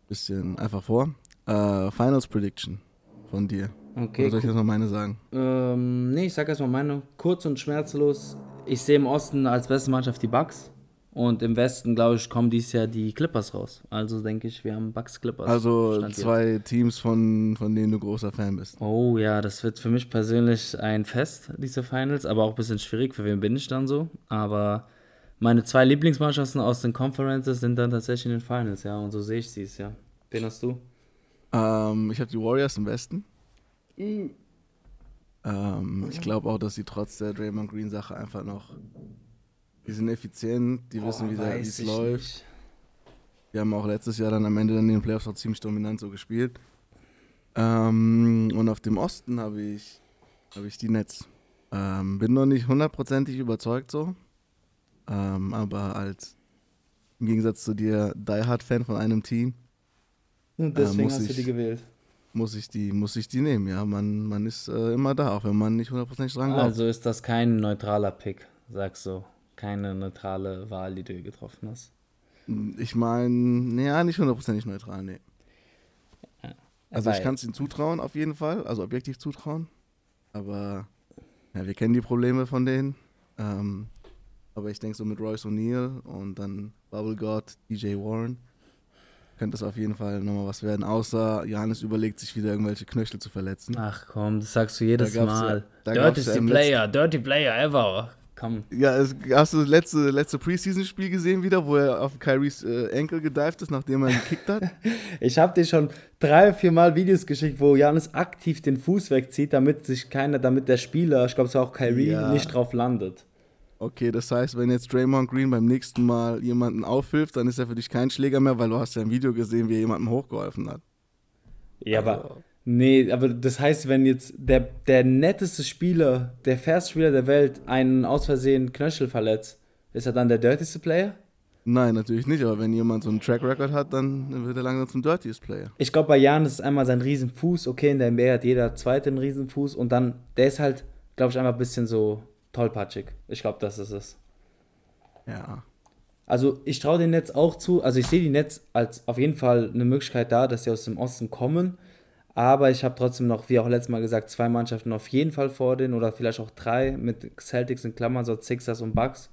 bisschen einfach vor. Äh, Finals Prediction von dir. Okay, Oder soll ich noch meine sagen? Ähm, nee, ich sag erstmal meine. Kurz und schmerzlos. Ich sehe im Osten als beste Mannschaft die Bucks. Und im Westen, glaube ich, kommen dieses Jahr die Clippers raus. Also denke ich, wir haben Bucks Clippers. Also Stand jetzt. zwei Teams, von, von denen du großer Fan bist. Oh ja, das wird für mich persönlich ein Fest, diese Finals, aber auch ein bisschen schwierig, für wen bin ich dann so. Aber meine zwei Lieblingsmannschaften aus den Conferences sind dann tatsächlich in den Finals, ja, und so sehe ich sie es, ja. Wen hast du? Ähm, ich habe die Warriors im Westen. Mhm. Ähm, ich glaube auch, dass sie trotz der Draymond Green Sache einfach noch Die sind effizient, die wissen, wie Boah, da- wie es läuft. nicht. Die haben auch letztes Jahr dann am Ende dann in den Playoffs auch ziemlich dominant so gespielt. Ähm, und auf dem Osten habe ich, habe ich die Nets. Ähm, bin noch nicht hundertprozentig überzeugt so. Ähm, aber als im Gegensatz zu dir Die Hard Fan von einem Team Und deswegen muss hast du ich- die gewählt. muss ich die, muss ich die nehmen. Ja, man, man ist äh, immer da, auch wenn man nicht hundertprozentig dran glaubt. Also ist das kein neutraler Pick, sagst du. Keine neutrale Wahl, die du getroffen hast. Ich meine, ja, nicht hundertprozentig neutral, nee. Also ich kann es ihnen zutrauen, auf jeden Fall, also objektiv zutrauen. Aber ja, wir kennen die Probleme von denen. Ähm, aber ich denke so mit Royce O'Neal und dann Bubble God, DJ Warren, könnte es auf jeden Fall nochmal was werden. Außer Johannes überlegt sich wieder irgendwelche Knöchel zu verletzen. Ach komm, das sagst du jedes Da ja- Mal. gab's Dirty ja Player, Dirty Player ever. Komm. Ja, es, hast du das letzte, letzte Preseason-Spiel gesehen wieder, wo er auf Kyries äh, Enkel gedived ist, nachdem er ihn gekickt hat? Ich habe dir schon drei, vier Mal Videos geschickt, wo Janis aktiv den Fuß wegzieht, damit sich keiner, damit der Spieler, ich glaube es war auch Kyrie, Ja. nicht drauf landet. Okay, das heißt, wenn jetzt Draymond Green beim nächsten Mal jemanden aufhilft, dann ist er für dich kein Schläger mehr, weil du hast ja ein Video gesehen, wie er jemandem hochgeholfen hat. Ja, Also- aber nee, aber das heißt, wenn jetzt der, der netteste Spieler, der fairste Spieler der Welt einen aus Versehen Knöchel verletzt, ist er dann der dirtyste Player? Nein, natürlich nicht, aber wenn jemand so einen Track Record hat, dann wird er langsam zum Dirtiest Player. Ich glaube, bei Janis ist einmal sein Riesenfuß, okay, in der NBA hat jeder zweite einen Riesenfuß und dann, der ist halt, glaube ich, einfach ein bisschen so tollpatschig. Ich glaube, das ist es. Ja. Also ich traue den Netz auch zu, also ich sehe die Netz als auf jeden Fall eine Möglichkeit da, dass sie aus dem Osten kommen, aber ich habe trotzdem noch, wie auch letztes Mal gesagt, zwei Mannschaften auf jeden Fall vor denen oder vielleicht auch drei mit Celtics in Klammern, so Sixers und Bucks.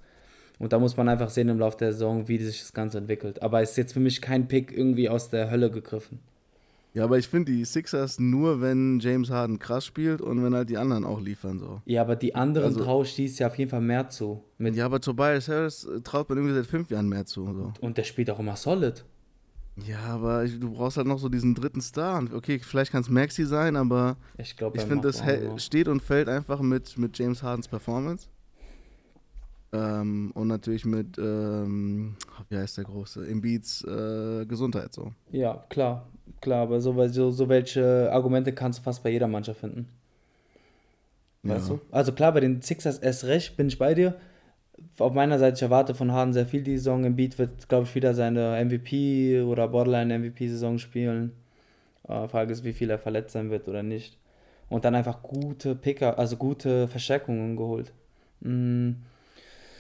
Und da muss man einfach sehen im Laufe der Saison, wie sich das Ganze entwickelt. Aber es ist jetzt für mich kein Pick irgendwie aus der Hölle gegriffen. Ja, aber ich finde die Sixers nur, wenn James Harden krass spielt und wenn halt die anderen auch liefern so. Ja, aber die anderen Also- traue ich dies ja auf jeden Fall mehr zu. Mit, Ja, aber Tobias Harris äh, traut man irgendwie seit fünf Jahren mehr zu. So. Und der spielt auch immer solid. Ja, aber ich, du brauchst halt noch so diesen dritten Star. Okay, vielleicht kann es Maxi sein, aber Ich glaube, ich finde, das steht und fällt einfach mit, mit James Hardens Performance. Ähm, und natürlich mit, ähm, wie heißt der große, Embiids äh, Gesundheit so. Ja, klar, klar, aber so, so, so welche Argumente kannst du fast bei jeder Mannschaft finden. Weißt Ja. du? Also klar, bei den Sixers erst recht, bin ich bei dir. Auf meiner Seite, ich erwarte von Harden sehr viel die Saison. Embiid wird, glaube ich, wieder seine MVP oder Borderline-MVP-Saison spielen. Äh, Frage ist, wie viel er verletzt sein wird oder nicht. Und dann einfach gute Picker, also gute Verstärkungen geholt. Mm.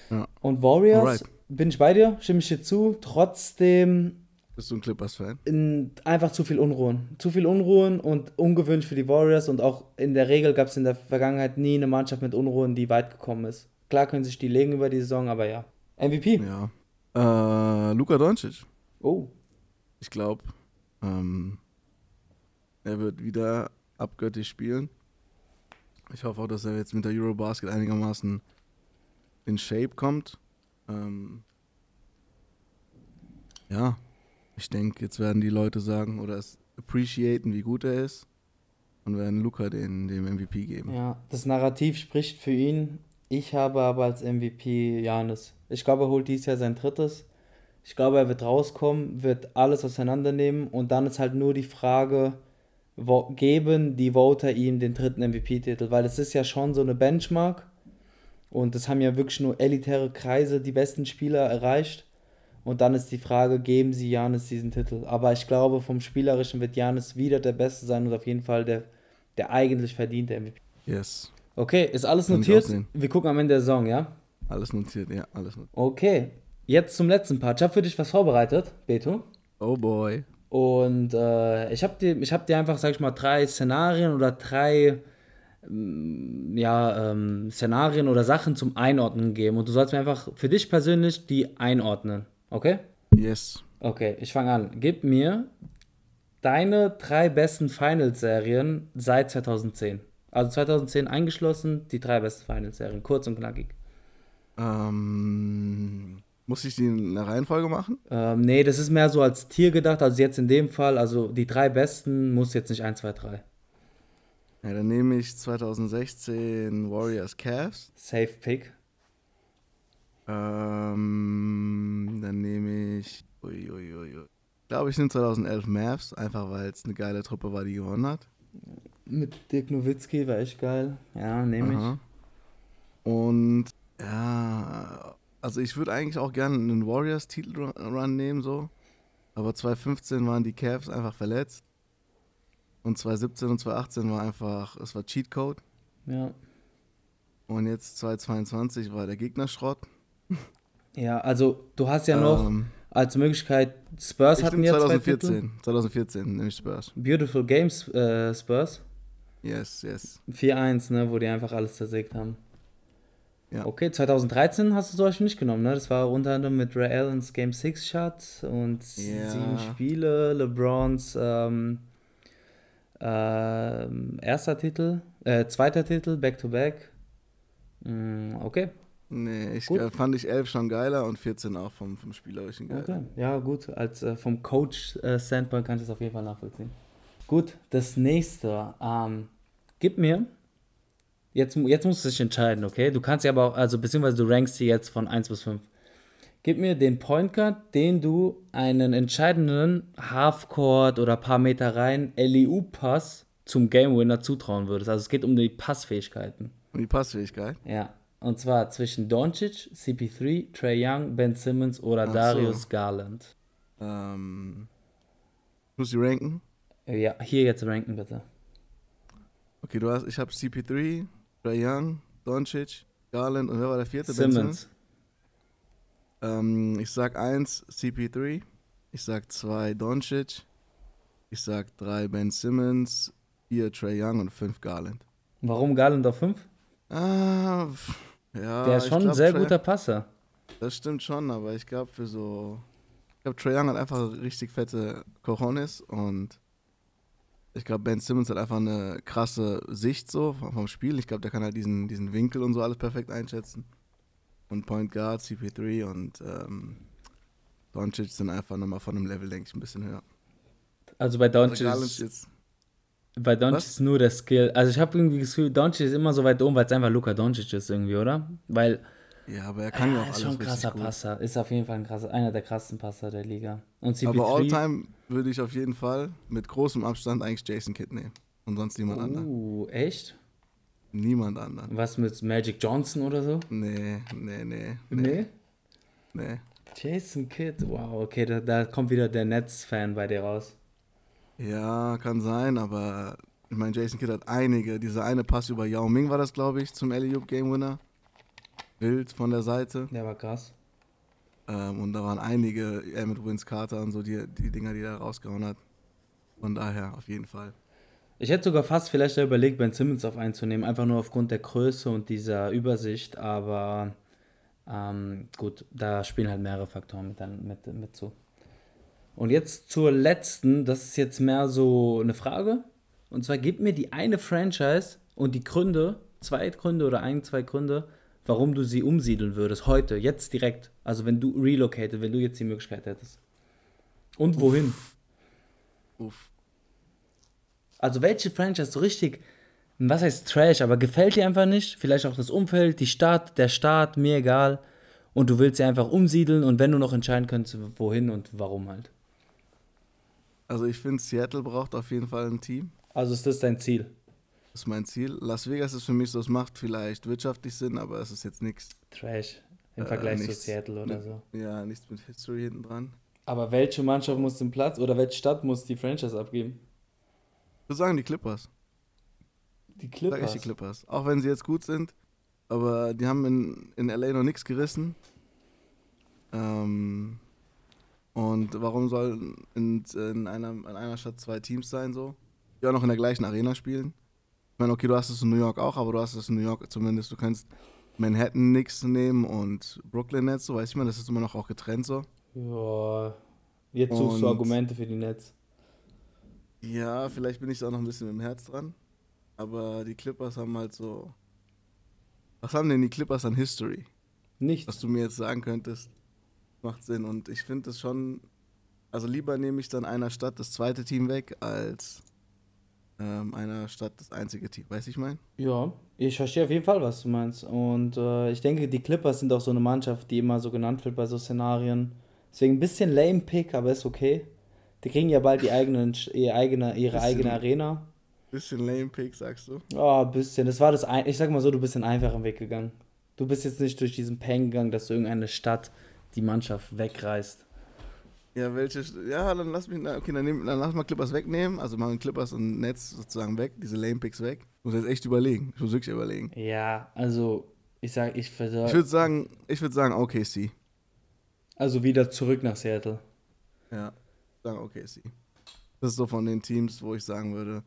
Ja. Und Warriors, Alright. bin ich bei dir, stimme ich dir zu. Trotzdem Bist du ein Clippers-Fan? in, einfach zu viel Unruhen. Zu viel Unruhen und ungewöhnlich für die Warriors und auch in der Regel gab es in der Vergangenheit nie eine Mannschaft mit Unruhen, die weit gekommen ist. Klar können sich die legen über die Saison, aber ja. MVP. Ja. Äh, Luka Doncic. Oh. Ich glaube, ähm, er wird wieder abgöttisch spielen. Ich hoffe auch, dass er jetzt mit der Eurobasket einigermaßen in Shape kommt. Ähm, ja, ich denke, jetzt werden die Leute sagen oder es appreciaten, wie gut er ist und werden Luca den, dem MVP geben. Ja, das Narrativ spricht für ihn. Ich habe aber als MVP Janis. Ich glaube, er holt dieses Jahr sein drittes. Ich glaube, er wird rauskommen, wird alles auseinandernehmen und dann ist halt nur die Frage, geben die Voter ihm den dritten MVP-Titel, weil es ist ja schon so eine Benchmark und das haben ja wirklich nur elitäre Kreise die besten Spieler erreicht und dann ist die Frage, geben sie Janis diesen Titel? Aber ich glaube, vom Spielerischen wird Janis wieder der Beste sein und auf jeden Fall der, der eigentlich verdiente MVP. Yes, Okay, ist alles Kann notiert? Wir gucken am Ende der Saison, ja? alles notiert, ja, alles notiert. Okay, jetzt zum letzten Part. Ich habe für dich was vorbereitet, Beto. Oh boy. Und äh, ich habe dir, ich hab dir einfach, sag ich mal, drei Szenarien oder drei ähm, ja, ähm, Szenarien oder Sachen zum Einordnen gegeben. Und du sollst mir einfach für dich persönlich die einordnen. Okay? Yes. Okay, ich fange an. Gib mir deine drei besten Finals-Serien seit 2010. Also 2010 eingeschlossen, die drei besten Finals-Serien. Kurz und knackig. Ähm, muss ich die in der Reihenfolge machen? Ähm, nee, das ist mehr so als Tier gedacht. Also jetzt in dem Fall, also die drei besten muss jetzt nicht 1, 2, 3. Ja, dann nehme ich 2016 Warriors Cavs. Safe Pick. Ähm, dann nehme ich. Ui, ui, ui, ui. Ich glaube, ich nehme 2011 Mavs, einfach weil es eine geile Truppe war, die gewonnen hat. Mit Dirk Nowitzki war echt geil. Ja, nehme ich. Aha. Und ja, also ich würde eigentlich auch gerne einen Warriors-Titelrun nehmen, so. Aber 2015 waren die Cavs einfach verletzt. Und 2017 und 2018 war einfach, es war Cheatcode. Ja. Und jetzt 2022 war der Gegner Schrott. Ja, also du hast ja noch Ähm, als Möglichkeit, Spurs ich hatten ja zwei Titel. 2014. 2014 nehme ich Spurs. Beautiful Games äh, Spurs. Yes, yes. 4-1, ne, wo die einfach alles zersägt haben. Ja. Okay, 2013 hast du zum Beispiel nicht genommen, ne? Das war unter anderem mit Ray Allens Game 6 Shot und Ja. sieben Spiele, LeBrons ähm, ähm, erster Titel, äh, zweiter Titel, Back-to-Back. Mm, okay, Nee, ich Gut. äh, fand ich 11 schon geiler und 14 auch vom, vom Spielerischen geiler. okay. Ja, gut, als äh, vom Coach-Standpoint kann ich das auf jeden Fall nachvollziehen. Gut, das nächste. Ähm, gib mir. Jetzt, jetzt musst du dich entscheiden, okay? Du kannst ja aber auch, also beziehungsweise du rankst sie jetzt von 1 bis 5. Gib mir den Point Guard, den du einen entscheidenden Halfcourt oder paar Meter rein LEU-Pass zum Game Winner zutrauen würdest. Also es geht um die Passfähigkeiten. Und die Passfähigkeit. Ja. Und zwar zwischen Doncic, CP3, Trey Young, Ben Simmons oder Ach so. Darius Garland. Ähm, muss ich ranken? Ja, hier jetzt ranken bitte. Okay, du hast, ich habe CP3, Trae Young, Doncic, Garland und wer war der vierte? Ben Simmons. Ähm, ich sag 1 CP3, ich sag 2 Doncic, ich sag 3 Ben Simmons, 4 Trey Young und 5 Garland. Warum Garland auf 5? Ah, ja. Der ist schon ein sehr Trae- guter Passer. Das stimmt schon, aber ich glaube für so. Ich glaube, Trae Young hat einfach richtig fette Cojones und ich glaube, Ben Simmons hat einfach eine krasse Sicht so vom Spiel. Ich glaube, der kann halt diesen, diesen Winkel und so alles perfekt einschätzen. Und Point Guard, CP3 und ähm, Doncic sind einfach nochmal von einem Level, denke ich, ein bisschen höher. Also bei Also Doncic, ist, jetzt, bei Doncic ist nur der Skill. Also ich habe irgendwie das Gefühl, Doncic ist immer so weit oben, weil es einfach Luka Doncic ist irgendwie, oder? Weil ja, aber er kann ja, ja, auch ist alles schon ein krasser. Passer. Ist auf jeden Fall ein krasser, einer der krassesten Passer der Liga. Und CP3, Aber All-Time würde ich auf jeden Fall mit großem Abstand eigentlich Jason Kidd nehmen. Und sonst niemand anderen. Uh, echt? Niemand anderen. Was mit Magic Johnson oder so? Nee, nee, nee. Nee. Nee. Jason Kidd, wow, okay, da, da kommt wieder der Nets-Fan bei dir raus. Ja, kann sein, aber ich meine, Jason Kidd hat einige. Dieser eine Pass über Yao Ming war das, glaube ich, zum Alley-Oop Game Winner. Wild von der Seite. Der war krass. Ähm, und da waren einige, er mit Vince Carter und so, die, die Dinger, die er rausgehauen hat. Von daher, auf jeden Fall. Ich hätte sogar fast vielleicht überlegt, Ben Simmons auf einzunehmen, einfach nur aufgrund der Größe und dieser Übersicht, aber ähm, gut, da spielen halt mehrere Faktoren mit, mit, mit zu. Und jetzt zur letzten, das ist jetzt mehr so eine Frage. Und zwar gib mir die eine Franchise und die Gründe, zwei Gründe oder ein, zwei Gründe, warum du sie umsiedeln würdest, heute, jetzt direkt. Also wenn du relocated, wenn du jetzt die Möglichkeit hättest. Und wohin? Uff. Also welche Franchise so richtig, was heißt Trash, aber gefällt dir einfach nicht? Vielleicht auch das Umfeld, die Stadt, der Staat, mir egal. Und du willst sie einfach umsiedeln und wenn du noch entscheiden könntest, wohin und warum halt. Also ich finde, Seattle braucht auf jeden Fall ein Team. Also ist das dein Ziel? Das ist mein Ziel. Las Vegas ist für mich so, es macht vielleicht wirtschaftlich Sinn, aber es ist jetzt nichts. Trash im Äh, Vergleich zu nichts. Seattle oder so. Ja, nichts mit History hinten dran. Aber welche Mannschaft muss den Platz oder welche Stadt muss die Franchise abgeben? Ich würde sagen, die Clippers. Die Sag ich Clippers. die Clippers. Auch wenn sie jetzt gut sind, aber die haben in, in LA noch nichts gerissen. Ähm, und warum soll in, in, einer, in einer Stadt zwei Teams sein so? Die auch noch in der gleichen Arena spielen. Ich meine, okay, du hast es in New York auch, aber du hast es in New York zumindest, du kannst Manhattan Knicks nehmen und Brooklyn Nets, so weiß ich mal, das ist immer noch auch getrennt so. Ja, jetzt suchst du Und- Argumente für die Netz. Ja, vielleicht bin ich da auch noch ein bisschen mit dem Herz dran. Aber die Clippers haben halt so. Was haben denn die Clippers an History? was Nichts. du mir jetzt sagen könntest, macht Sinn. Und ich finde es schon, also lieber nehme ich dann einer Stadt das zweite Team weg, als ähm, einer Stadt das einzige Team. Weißt du, ich meine? Ja, ich verstehe auf jeden Fall, was du meinst. Und äh, ich denke, die Clippers sind auch so eine Mannschaft, die immer so genannt wird bei so Szenarien. Deswegen ein bisschen lame Pick, aber ist okay. Die kriegen ja bald die eigenen, ihre eigene, ihre Bisschen. eigene Arena. Bisschen lame Pick, sagst du? Oh, ein bisschen. Das war das ein Ich sag mal so, du bist den einfachen Weg gegangen. Du bist jetzt nicht durch diesen Pain gegangen, dass du irgendeine Stadt die Mannschaft wegreißt. Ja, welche. Ja, dann lass mich. Okay, dann, nehm, dann lass mal Clippers wegnehmen. Also machen Clippers und Netz sozusagen weg, diese Lame Picks weg. Ich muss jetzt echt überlegen. Ich muss wirklich überlegen. Ja, also ich sag, ich Ich versuche. würde sagen, ich würde sagen OKC. Also wieder zurück nach Seattle. Ja, sagen OKC. Das ist so von den Teams, wo ich sagen würde,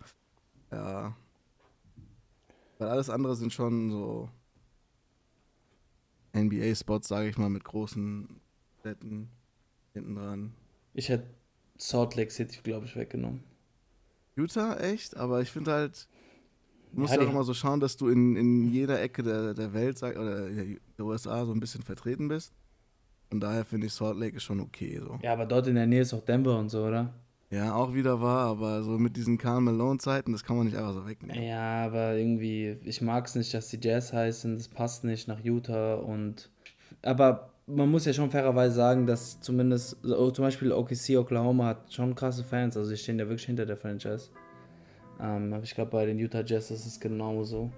ja. Weil alles andere sind schon so NBA-Spots, sage ich mal, mit großen Städten hinten dran. Ich hätte Salt Lake City, glaube ich, weggenommen. Utah, echt? Aber ich finde halt, du musst Ja, ja, auch immer so schauen, dass du in, in jeder Ecke der, der Welt sag, oder der USA so ein bisschen vertreten bist. Von daher finde ich Salt Lake ist schon okay. So. Ja, aber dort in der Nähe ist auch Denver und so, oder? Ja, auch wieder war, aber so mit diesen Karl Malone-Zeiten, das kann man nicht einfach so wegnehmen. Ja, aber irgendwie, ich mag es nicht, dass die Jazz heißen, das passt nicht nach Utah und. Aber man muss ja schon fairerweise sagen, dass zumindest, so, zum Beispiel OKC Oklahoma hat schon krasse Fans, also sie stehen ja wirklich hinter der Franchise. Ähm, aber ich glaube, bei den Utah Jazz ist es genauso.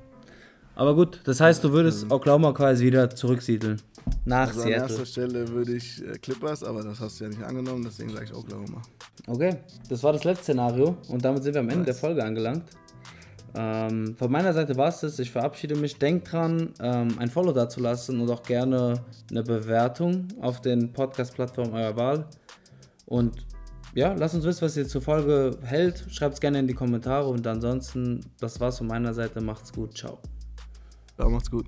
Aber gut, das heißt, du würdest Oklahoma quasi wieder zurücksiedeln. Nach Also an Seattle. erster Stelle würde ich äh, Clippers, aber das hast du ja nicht angenommen, deswegen sage ich Oklahoma. Okay, das war das letzte Szenario und damit sind wir am Ende der Folge angelangt. Ähm, von meiner Seite war es das. Ich verabschiede mich. Denkt dran, ähm, ein Follow dazulassen und auch gerne eine Bewertung auf den Podcast-Plattformen eurer Wahl. Und ja, lasst uns wissen, was ihr zur Folge hält. Schreibt es gerne in die Kommentare und ansonsten, das war's von meiner Seite. Macht's gut. Ciao. Ja, macht's gut.